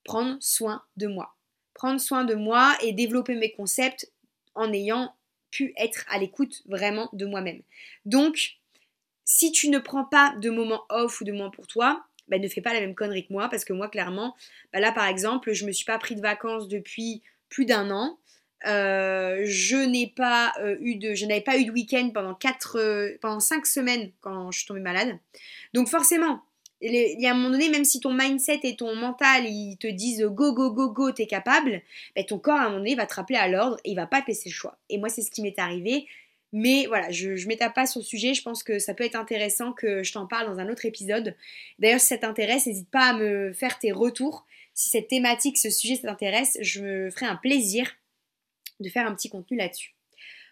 prendre soin de moi prendre soin de moi et développer mes concepts en ayant pu être à l'écoute vraiment de moi-même. Donc, si tu ne prends pas de moments off ou de moments pour toi, bah, ne fais pas la même connerie que moi parce que moi, clairement, bah, là par exemple, je ne me suis pas pris de vacances depuis plus d'un an. Euh, je n'ai pas euh, eu de, je n'avais pas eu de week-end pendant quatre, euh, pendant cinq semaines quand je suis tombée malade. Donc forcément, il y a un moment donné, même si ton mindset et ton mental ils te disent go go go go, t'es capable, ben ton corps à un moment donné va te rappeler à l'ordre et il va pas te laisser le choix. Et moi c'est ce qui m'est arrivé. Mais voilà, je ne m'étape pas sur le sujet, je pense que ça peut être intéressant que je t'en parle dans un autre épisode. D'ailleurs, si ça t'intéresse, n'hésite pas à me faire tes retours. Si cette thématique, ce sujet t'intéresse, je me ferai un plaisir de faire un petit contenu là-dessus.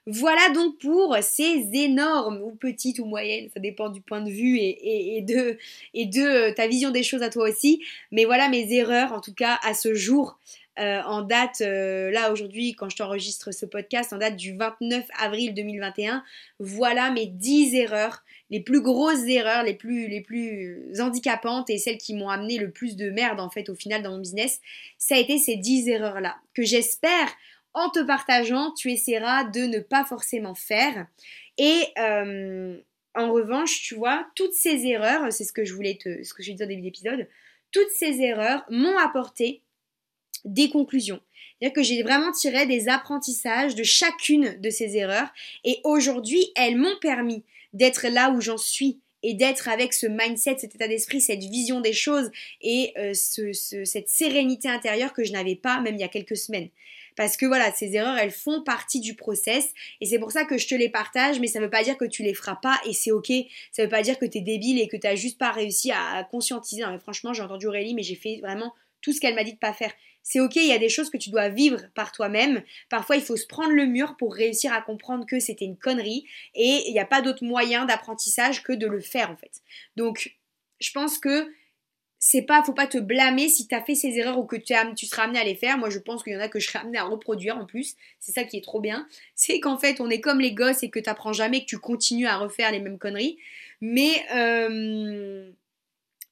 Voilà donc pour ces énormes, ou petites ou moyennes, ça dépend du point de vue et, de, euh, ta vision des choses à toi aussi. Mais voilà mes erreurs, en tout cas à ce jour, euh, en date, euh, là aujourd'hui, quand je t'enregistre ce podcast, en date du 29 avril 2021. Voilà mes 10 erreurs, les plus grosses erreurs, les plus, les plus handicapantes et celles qui m'ont amené le plus de merde en fait au final dans mon business. Ça a été ces 10 erreurs-là que j'espère en te partageant, tu essaieras de ne pas forcément faire. Et euh, en revanche, tu vois, toutes ces erreurs, c'est ce que je voulais te, ce que au début d'épisode, toutes ces erreurs m'ont apporté des conclusions. C'est-à-dire que j'ai vraiment tiré des apprentissages de chacune de ces erreurs et aujourd'hui, elles m'ont permis d'être là où j'en suis et d'être avec ce mindset, cet état d'esprit, cette vision des choses et euh, cette sérénité intérieure que je n'avais pas même il y a quelques semaines. Parce que voilà, ces erreurs, elles font partie du process. Et c'est pour ça que je te les partage, mais ça ne veut pas dire que tu les feras pas et c'est ok. Ça ne veut pas dire que tu es débile et que tu n'as juste pas réussi à, conscientiser. Non, mais franchement, j'ai entendu Aurélie, mais j'ai fait vraiment tout ce qu'elle m'a dit de pas faire. C'est ok, il y a des choses que tu dois vivre par toi-même. Parfois, il faut se prendre le mur pour réussir à comprendre que c'était une connerie et il n'y a pas d'autre moyen d'apprentissage que de le faire en fait. Donc, je pense que c'est pas, faut pas te blâmer si tu as fait ces erreurs ou que tu, tu seras amené à les faire. Moi, je pense qu'il y en a que je serai amené à reproduire en plus. C'est ça qui est trop bien. C'est qu'en fait, on est comme les gosses et que tu apprends jamais, que tu continues à refaire les mêmes conneries. Mais, euh,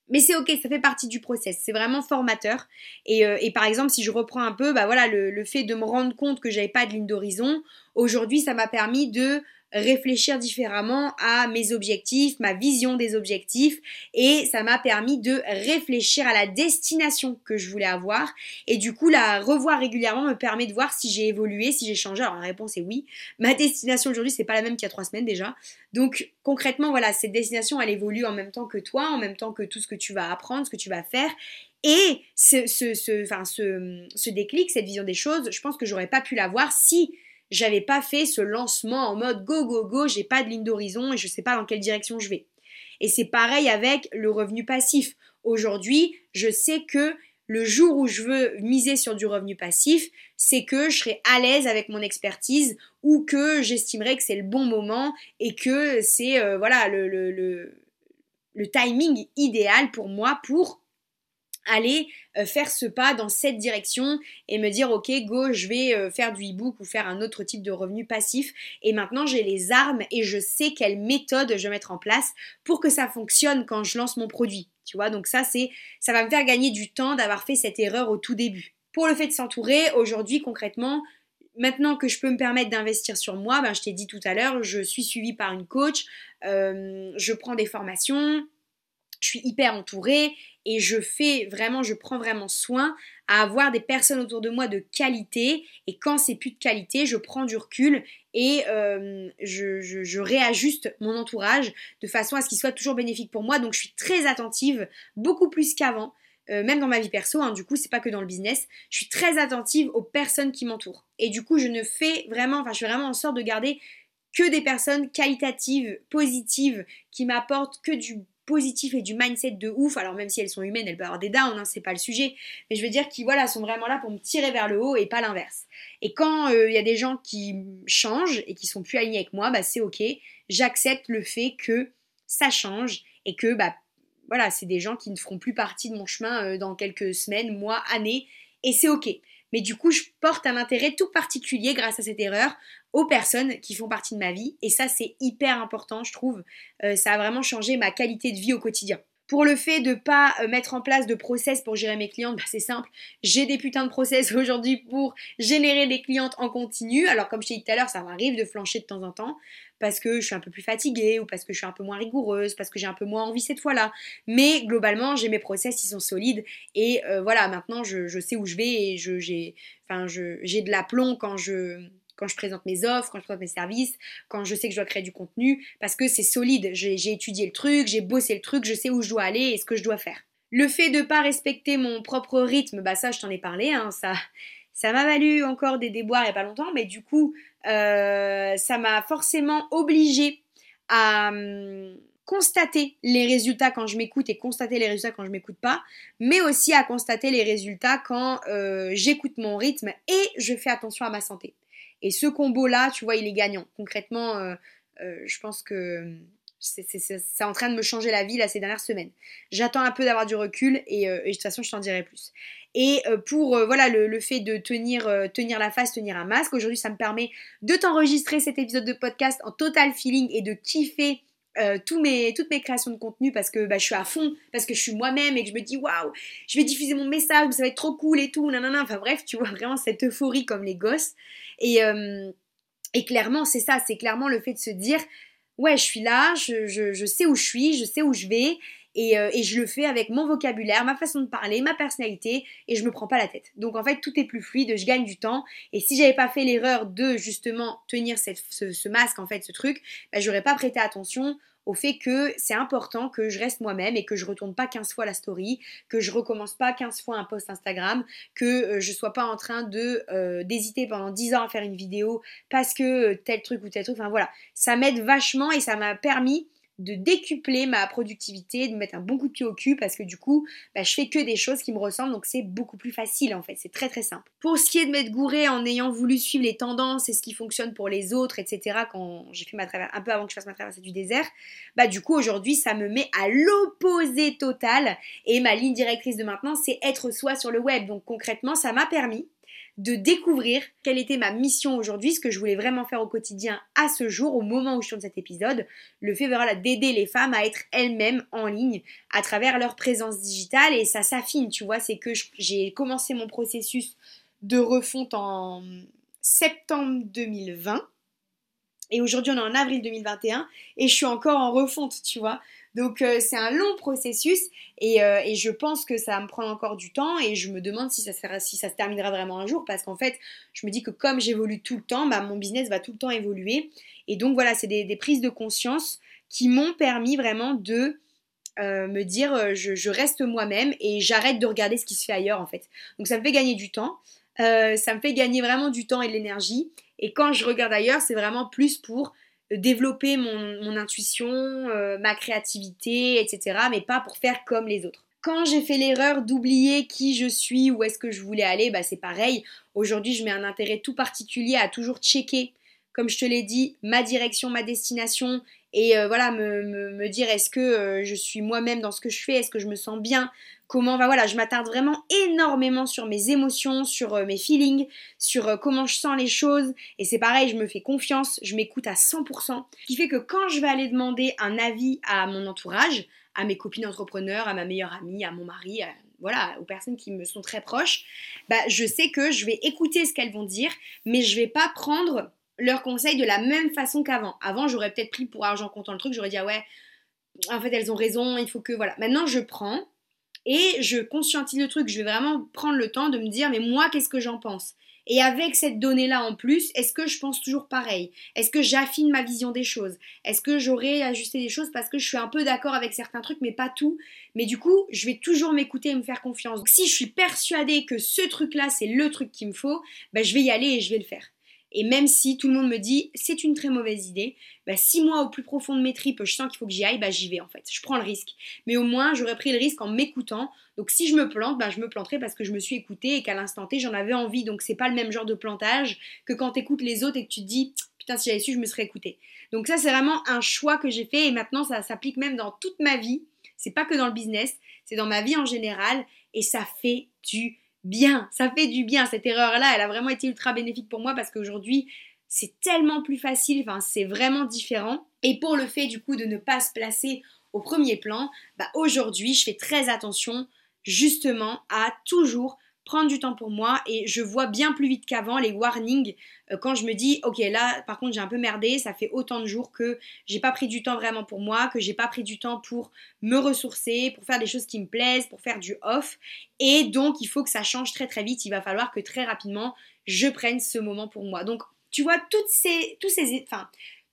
mais c'est ok, ça fait partie du process. C'est vraiment formateur. Et, euh, et, par exemple, si je reprends un peu, bah voilà, le, le fait de me rendre compte que j'avais pas de ligne d'horizon, aujourd'hui, ça m'a permis de réfléchir différemment à mes objectifs, ma vision des objectifs et ça m'a permis de réfléchir à la destination que je voulais avoir et du coup la revoir régulièrement me permet de voir si j'ai évolué, si j'ai changé. Alors la réponse est oui. Ma destination aujourd'hui c'est pas la même qu'il y a trois semaines déjà. Donc concrètement voilà cette destination elle évolue en même temps que toi, en même temps que tout ce que tu vas apprendre, ce que tu vas faire et ce, enfin, ce déclic, cette vision des choses, je pense que j'aurais pas pu l'avoir si j'avais pas fait ce lancement en mode go go go, j'ai pas de ligne d'horizon et je sais pas dans quelle direction je vais. Et c'est pareil avec le revenu passif. Aujourd'hui, je sais que le jour où je veux miser sur du revenu passif, c'est que je serai à l'aise avec mon expertise ou que j'estimerai que c'est le bon moment et que c'est euh, voilà le, le, le timing idéal pour moi pour aller euh, faire ce pas dans cette direction et me dire ok go je vais euh, faire du e-book ou faire un autre type de revenu passif. Et maintenant j'ai les armes et je sais quelle méthode je vais mettre en place pour que ça fonctionne quand je lance mon produit. Tu vois donc ça c'est ça va me faire gagner du temps d'avoir fait cette erreur au tout début. Pour le fait de s'entourer aujourd'hui concrètement Maintenant que je peux me permettre d'investir sur moi, ben, je t'ai dit tout à l'heure, je suis suivie par une coach, euh, je prends des formations, je suis hyper entourée et je fais vraiment, je prends vraiment soin à avoir des personnes autour de moi de qualité. Et quand c'est plus de qualité, je prends du recul et euh, je, réajuste mon entourage de façon à ce qu'il soit toujours bénéfique pour moi. Donc je suis très attentive, beaucoup plus qu'avant. Euh, même dans ma vie perso, hein, du coup, c'est pas que dans le business, je suis très attentive aux personnes qui m'entourent. Et du coup, je ne fais vraiment, enfin, je fais vraiment en sorte de garder que des personnes qualitatives, positives, qui m'apportent que du positif et du mindset de ouf. Alors même si elles sont humaines, elles peuvent avoir des downs, hein, c'est pas le sujet. Mais je veux dire qu'ils voilà, sont vraiment là pour me tirer vers le haut et pas l'inverse. Et quand il euh, y a des gens qui changent et qui sont plus alignés avec moi, bah c'est ok. J'accepte le fait que ça change et que bah voilà, c'est des gens qui ne feront plus partie de mon chemin euh, dans quelques semaines, mois, années. Et c'est ok. Mais du coup, je porte un intérêt tout particulier grâce à cette erreur aux personnes qui font partie de ma vie. Et ça, c'est hyper important, je trouve. Euh, ça a vraiment changé ma qualité de vie au quotidien. Pour le fait de pas euh, mettre en place de process pour gérer mes clientes, bah, c'est simple. J'ai des putains de process aujourd'hui pour générer des clientes en continu. Alors comme je t'ai dit tout à l'heure, ça m'arrive de flancher de temps en temps parce que je suis un peu plus fatiguée ou parce que je suis un peu moins rigoureuse, parce que j'ai un peu moins envie cette fois-là. Mais globalement, j'ai mes process, ils sont solides et euh, voilà, maintenant je, sais où je vais et j'ai enfin, de l'aplomb quand je quand je présente mes offres, quand je présente mes services, quand je sais que je dois créer du contenu, parce que c'est solide. J'ai étudié le truc, j'ai bossé le truc, je sais où je dois aller et ce que je dois faire. Le fait de ne pas respecter mon propre rythme, bah ça je t'en ai parlé, hein, ça, ça m'a valu encore des déboires il n'y a pas longtemps, mais du coup, euh, ça m'a forcément obligé à hum, constater les résultats quand je m'écoute et constater les résultats quand je m'écoute pas, mais aussi à constater les résultats quand euh, j'écoute mon rythme et je fais attention à ma santé. Et ce combo-là, tu vois, il est gagnant. Concrètement, euh, euh, je pense que c'est en train de me changer la vie là ces dernières semaines. J'attends un peu d'avoir du recul et, de toute façon je t'en dirai plus. Et pour voilà le, fait de tenir, tenir la face, tenir un masque, aujourd'hui ça me permet de t'enregistrer cet épisode de podcast en total feeling et de kiffer euh, mes, toutes mes créations de contenu parce que bah, je suis à fond, parce que je suis moi-même et que je me dis waouh, je vais diffuser mon message, ça va être trop cool et tout, nanana. Enfin bref, tu vois vraiment cette euphorie comme les gosses. Et, euh, et clairement, c'est ça, c'est clairement le fait de se dire ouais, je suis là, je, je, je, sais où je suis, je sais où je vais euh, et, je le fais avec mon vocabulaire, ma façon de parler, ma personnalité, et je me prends pas la tête. Donc en fait, tout est plus fluide, je gagne du temps. Et si j'avais pas fait l'erreur de justement tenir ce, masque, en fait, ce truc, bah, j'aurais pas prêté attention au fait que c'est important que je reste moi-même et que je retourne pas 15 fois la story, que je recommence pas 15 fois un post Instagram, que euh, je sois pas en train de euh, d'hésiter pendant 10 ans à faire une vidéo parce que tel truc ou tel truc. Enfin voilà, ça m'aide vachement et ça m'a permis de décupler ma productivité, de mettre un bon coup de pied au cul parce que du coup, bah, je fais que des choses qui me ressemblent donc c'est beaucoup plus facile en fait, c'est très très simple. Pour ce qui est de m'être gouré en ayant voulu suivre les tendances et ce qui fonctionne pour les autres, etc., quand j'ai fait ma traversée, un peu avant que je fasse ma traversée du désert, bah du coup aujourd'hui ça me met à l'opposé total et ma ligne directrice de maintenant c'est être soi sur le web. Donc concrètement, ça m'a permis de découvrir quelle était ma mission aujourd'hui, ce que je voulais vraiment faire au quotidien à ce jour, au moment où je tourne cet épisode, le fait voilà, d'aider les femmes à être elles-mêmes en ligne à travers leur présence digitale et ça s'affine, tu vois, c'est que j'ai commencé mon processus de refonte en septembre 2020 et aujourd'hui on est en avril 2021 et je suis encore en refonte, tu vois. Donc euh, c'est un long processus euh, et, je pense que ça va me prendre encore du temps et je me demande si ça, si ça se terminera vraiment un jour parce qu'en fait je me dis que comme j'évolue tout le temps, bah, mon business va tout le temps évoluer. Et donc voilà, c'est des, prises de conscience qui m'ont permis vraiment de euh, me dire je, reste moi-même et j'arrête de regarder ce qui se fait ailleurs en fait. Donc ça me fait gagner du temps, ça me fait gagner vraiment du temps et de l'énergie. Et quand je regarde ailleurs, c'est vraiment plus pour développer mon, intuition, euh, ma créativité, etc. Mais pas pour faire comme les autres. Quand j'ai fait l'erreur d'oublier qui je suis, où est-ce que je voulais aller, bah c'est pareil. Aujourd'hui, je mets un intérêt tout particulier à toujours checker, comme je te l'ai dit, ma direction, ma destination, et euh, voilà, me, dire est-ce que euh, je suis moi-même dans ce que je fais, est-ce que je me sens bien, comment, voilà, je m'attarde vraiment énormément sur mes émotions, sur euh, mes feelings, sur euh, comment je sens les choses. Et c'est pareil, je me fais confiance, je m'écoute à 100%. Ce qui fait que quand je vais aller demander un avis à mon entourage, à mes copines entrepreneurs, à ma meilleure amie, à mon mari, voilà, aux personnes qui me sont très proches, bah, je sais que je vais écouter ce qu'elles vont dire, mais je vais pas prendre leurs conseils de la même façon qu'avant. Avant, j'aurais peut-être pris pour argent comptant le truc, j'aurais dit ah ouais, en fait elles ont raison, il faut que voilà. Maintenant, je prends et je conscientise le truc, je vais vraiment prendre le temps de me dire mais moi qu'est-ce que j'en pense? Et avec cette donnée-là en plus, est-ce que je pense toujours pareil? Est-ce que j'affine ma vision des choses? Est-ce que j'aurais ajusté des choses parce que je suis un peu d'accord avec certains trucs, mais pas tout? Mais du coup, je vais toujours m'écouter et me faire confiance. Donc, si je suis persuadée que ce truc-là, c'est le truc qu'il me faut, ben, je vais y aller et je vais le faire. Et même si tout le monde me dit c'est une très mauvaise idée, bah, si moi au plus profond de mes tripes je sens qu'il faut que j'y aille, bah, j'y vais en fait. Je prends le risque. Mais au moins j'aurais pris le risque en m'écoutant. Donc si je me plante, bah, je me planterai parce que je me suis écoutée et qu'à l'instant T j'en avais envie. Donc c'est pas le même genre de plantage que quand tu écoutes les autres et que tu te dis putain si j'avais su je me serais écoutée. Donc ça c'est vraiment un choix que j'ai fait et maintenant ça s'applique même dans toute ma vie. C'est pas que dans le business, c'est dans ma vie en général et ça fait du bien, ça fait du bien. Cette erreur-là, elle a vraiment été ultra bénéfique pour moi parce qu'aujourd'hui, c'est tellement plus facile, enfin, c'est vraiment différent. Et pour le fait du coup de ne pas se placer au premier plan, bah aujourd'hui, je fais très attention justement à toujours prendre du temps pour moi et je vois bien plus vite qu'avant les warnings euh, quand je me dis ok là par contre j'ai un peu merdé ça fait autant de jours que j'ai pas pris du temps vraiment pour moi que j'ai pas pris du temps pour me ressourcer pour faire des choses qui me plaisent pour faire du off. Et donc il faut que ça change très très vite. Il va falloir que très rapidement je prenne ce moment pour moi. Donc tu vois toutes ces tous ces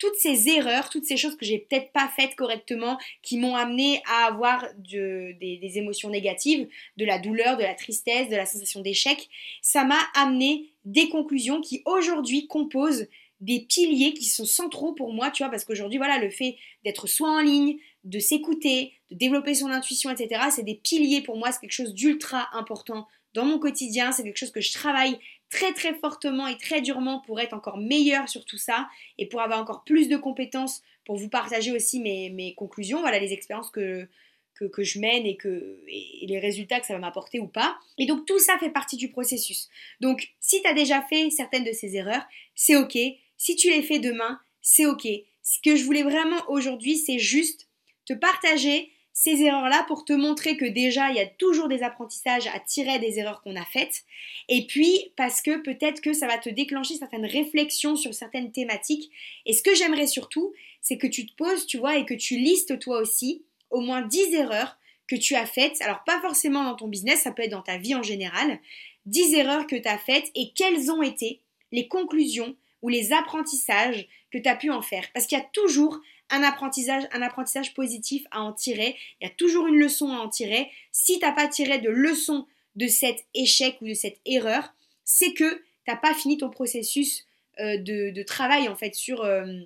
toutes ces erreurs, toutes ces choses que j'ai peut-être pas faites correctement, qui m'ont amené à avoir des, des, émotions négatives, de la douleur, de la tristesse, de la sensation d'échec, ça m'a amené des conclusions qui aujourd'hui composent des piliers qui sont centraux pour moi, tu vois, parce qu'aujourd'hui, voilà, le fait d'être soit en ligne, de s'écouter, de développer son intuition, etc., c'est des piliers pour moi, c'est quelque chose d'ultra important dans mon quotidien, c'est quelque chose que je travaille très très fortement et très durement pour être encore meilleur sur tout ça et pour avoir encore plus de compétences pour vous partager aussi mes, conclusions, voilà les expériences que, que, je mène et, que, et les résultats que ça va m'apporter ou pas. Et donc tout ça fait partie du processus. Donc si tu as déjà fait certaines de ces erreurs, c'est ok. Si tu les fais demain, c'est ok. Ce que je voulais vraiment aujourd'hui, c'est juste te partager ces erreurs-là pour te montrer que déjà, il y a toujours des apprentissages à tirer des erreurs qu'on a faites. Et puis, parce que peut-être que ça va te déclencher certaines réflexions sur certaines thématiques. Et ce que j'aimerais surtout, c'est que tu te poses, tu vois, et que tu listes toi aussi au moins 10 erreurs que tu as faites. Alors, pas forcément dans ton business, ça peut être dans ta vie en général. 10 erreurs que tu as faites et quelles ont été les conclusions ou les apprentissages que tu as pu en faire. Parce qu'il y a toujours un apprentissage, un apprentissage positif à en tirer. Il y a toujours une leçon à en tirer. Si tu n'as pas tiré de leçon de cet échec ou de cette erreur, c'est que tu n'as pas fini ton processus euh, de, travail en fait sur, euh,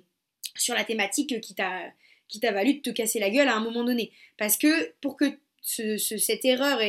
sur la thématique qui t'a qui t'a valu de te casser la gueule à un moment donné. Parce que pour que cette erreur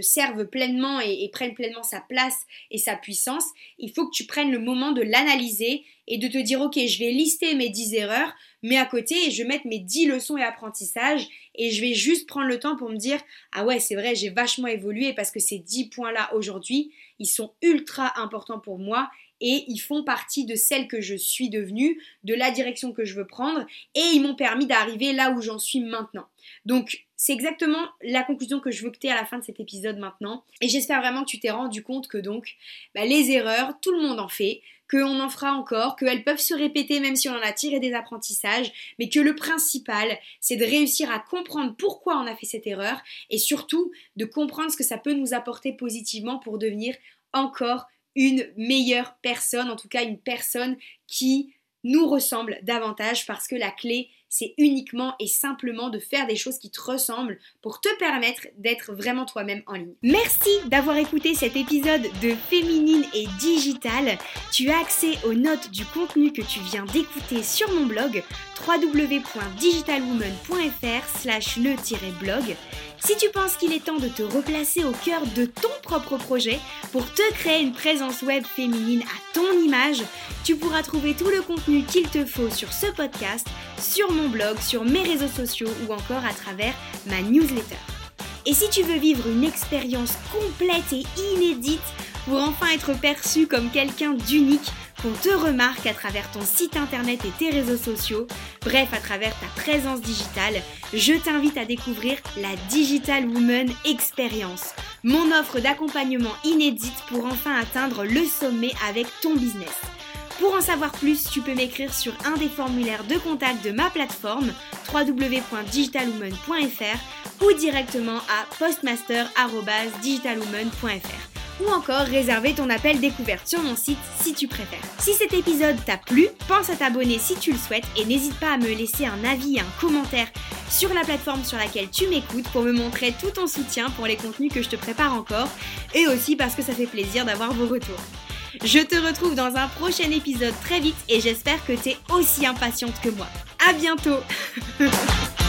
serve pleinement et, prenne pleinement sa place et sa puissance, il faut que tu prennes le moment de l'analyser et de te dire ok je vais lister mes 10 erreurs mais à côté je vais mettre mes 10 leçons et apprentissages et je vais juste prendre le temps pour me dire ah ouais c'est vrai j'ai vachement évolué parce que ces 10 points là aujourd'hui ils sont ultra importants pour moi et ils font partie de celle que je suis devenue, de la direction que je veux prendre et ils m'ont permis d'arriver là où j'en suis maintenant. Donc c'est exactement la conclusion que je veux que tu aies à la fin de cet épisode maintenant. Et j'espère vraiment que tu t'es rendu compte que donc bah, les erreurs, tout le monde en fait, qu'on en fera encore, qu'elles peuvent se répéter même si on en a tiré des apprentissages, mais que le principal, c'est de réussir à comprendre pourquoi on a fait cette erreur et surtout de comprendre ce que ça peut nous apporter positivement pour devenir encore une meilleure personne, en tout cas une personne qui nous ressemble davantage parce que la clé, c'est uniquement et simplement de faire des choses qui te ressemblent pour te permettre d'être vraiment toi-même en ligne. Merci d'avoir écouté cet épisode de Féminine et Digital. Tu as accès aux notes du contenu que tu viens d'écouter sur mon blog www.digitalwoman.fr slash le-blog. Si tu penses qu'il est temps de te replacer au cœur de ton propre projet pour te créer une présence web féminine à ton image, tu pourras trouver tout le contenu qu'il te faut sur ce podcast, sur mon blog, sur mes réseaux sociaux ou encore à travers ma newsletter. Et si tu veux vivre une expérience complète et inédite pour enfin être perçu comme quelqu'un d'unique, qu'on te remarque à travers ton site internet et tes réseaux sociaux, bref à travers ta présence digitale, je t'invite à découvrir la Digital Woman Experience, mon offre d'accompagnement inédite pour enfin atteindre le sommet avec ton business. Pour en savoir plus, tu peux m'écrire sur un des formulaires de contact de ma plateforme www.digitalwoman.fr ou directement à postmaster.digitalwoman.fr ou encore réserver ton appel découverte sur mon site si tu préfères. Si cet épisode t'a plu, pense à t'abonner si tu le souhaites et n'hésite pas à me laisser un avis et un commentaire sur la plateforme sur laquelle tu m'écoutes pour me montrer tout ton soutien pour les contenus que je te prépare encore et aussi parce que ça fait plaisir d'avoir vos retours. Je te retrouve dans un prochain épisode très vite et j'espère que tu es aussi impatiente que moi. À bientôt